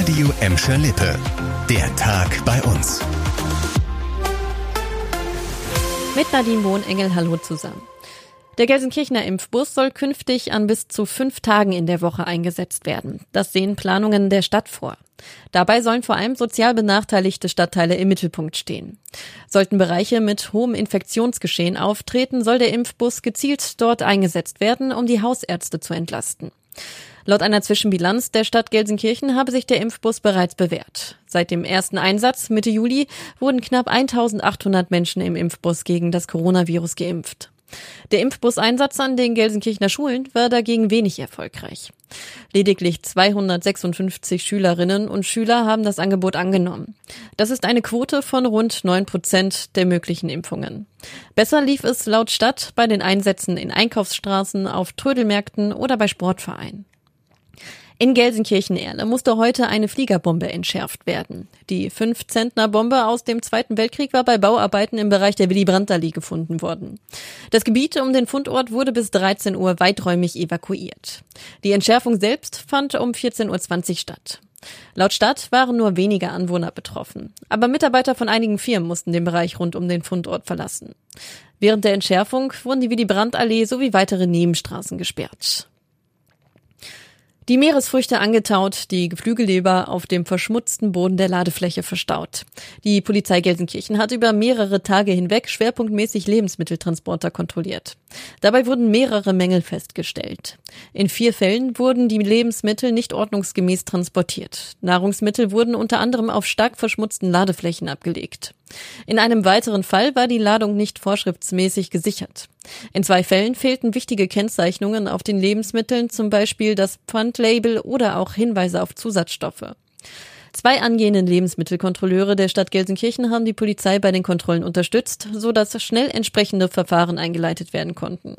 Radio Emscher Lippe. Der Tag bei uns. Mit Nadine Wohnengel, hallo zusammen. Der Gelsenkirchener Impfbus soll künftig an bis zu fünf Tagen in der Woche eingesetzt werden. Das sehen Planungen der Stadt vor. Dabei sollen vor allem sozial benachteiligte Stadtteile im Mittelpunkt stehen. Sollten Bereiche mit hohem Infektionsgeschehen auftreten, soll der Impfbus gezielt dort eingesetzt werden, um die Hausärzte zu entlasten. Laut einer Zwischenbilanz der Stadt Gelsenkirchen habe sich der Impfbus bereits bewährt. Seit dem ersten Einsatz Mitte Juli wurden knapp 1800 Menschen im Impfbus gegen das Coronavirus geimpft. Der Impfbus-Einsatz an den Gelsenkirchener Schulen war dagegen wenig erfolgreich. Lediglich 256 Schülerinnen und Schüler haben das Angebot angenommen. Das ist eine Quote von rund 9 Prozent der möglichen Impfungen. Besser lief es laut Stadt bei den Einsätzen in Einkaufsstraßen, auf Trödelmärkten oder bei Sportvereinen. In Gelsenkirchen-Erle musste heute eine Fliegerbombe entschärft werden. Die Fünf-Zentner-Bombe aus dem Zweiten Weltkrieg war bei Bauarbeiten im Bereich der Willy Brandt-Allee gefunden worden. Das Gebiet um den Fundort wurde bis 13 Uhr weiträumig evakuiert. Die Entschärfung selbst fand um 14.20 Uhr statt. Laut Stadt waren nur wenige Anwohner betroffen. Aber Mitarbeiter von einigen Firmen mussten den Bereich rund um den Fundort verlassen. Während der Entschärfung wurden die Willy Brandt-Allee sowie weitere Nebenstraßen gesperrt. Die Meeresfrüchte angetaut, die Geflügelleber auf dem verschmutzten Boden der Ladefläche verstaut. Die Polizei Gelsenkirchen hat über mehrere Tage hinweg schwerpunktmäßig Lebensmitteltransporter kontrolliert. Dabei wurden mehrere Mängel festgestellt. In vier Fällen wurden die Lebensmittel nicht ordnungsgemäß transportiert. Nahrungsmittel wurden unter anderem auf stark verschmutzten Ladeflächen abgelegt. In einem weiteren Fall war die Ladung nicht vorschriftsmäßig gesichert. In zwei Fällen fehlten wichtige Kennzeichnungen auf den Lebensmitteln, zum Beispiel das Pfandlabel oder auch Hinweise auf Zusatzstoffe. Zwei angehenden Lebensmittelkontrolleure der Stadt Gelsenkirchen haben die Polizei bei den Kontrollen unterstützt, so dass schnell entsprechende Verfahren eingeleitet werden konnten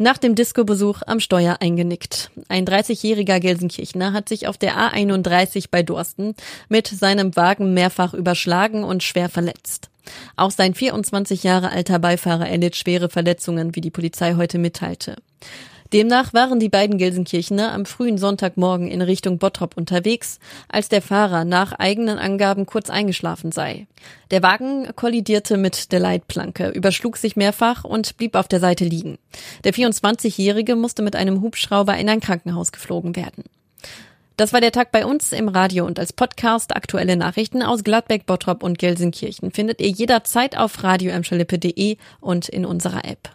nach dem Disco-Besuch am Steuer eingenickt. Ein 30-jähriger Gelsenkirchner hat sich auf der A31 bei Dorsten mit seinem Wagen mehrfach überschlagen und schwer verletzt. Auch sein 24 Jahre alter Beifahrer erlitt schwere Verletzungen, wie die Polizei heute mitteilte. Demnach waren die beiden Gelsenkirchener am frühen Sonntagmorgen in Richtung Bottrop unterwegs, als der Fahrer nach eigenen Angaben kurz eingeschlafen sei. Der Wagen kollidierte mit der Leitplanke, überschlug sich mehrfach und blieb auf der Seite liegen. Der 24-Jährige musste mit einem Hubschrauber in ein Krankenhaus geflogen werden. Das war der Tag bei uns im Radio und als Podcast. Aktuelle Nachrichten aus Gladbeck, Bottrop und Gelsenkirchen findet ihr jederzeit auf radio und in unserer App.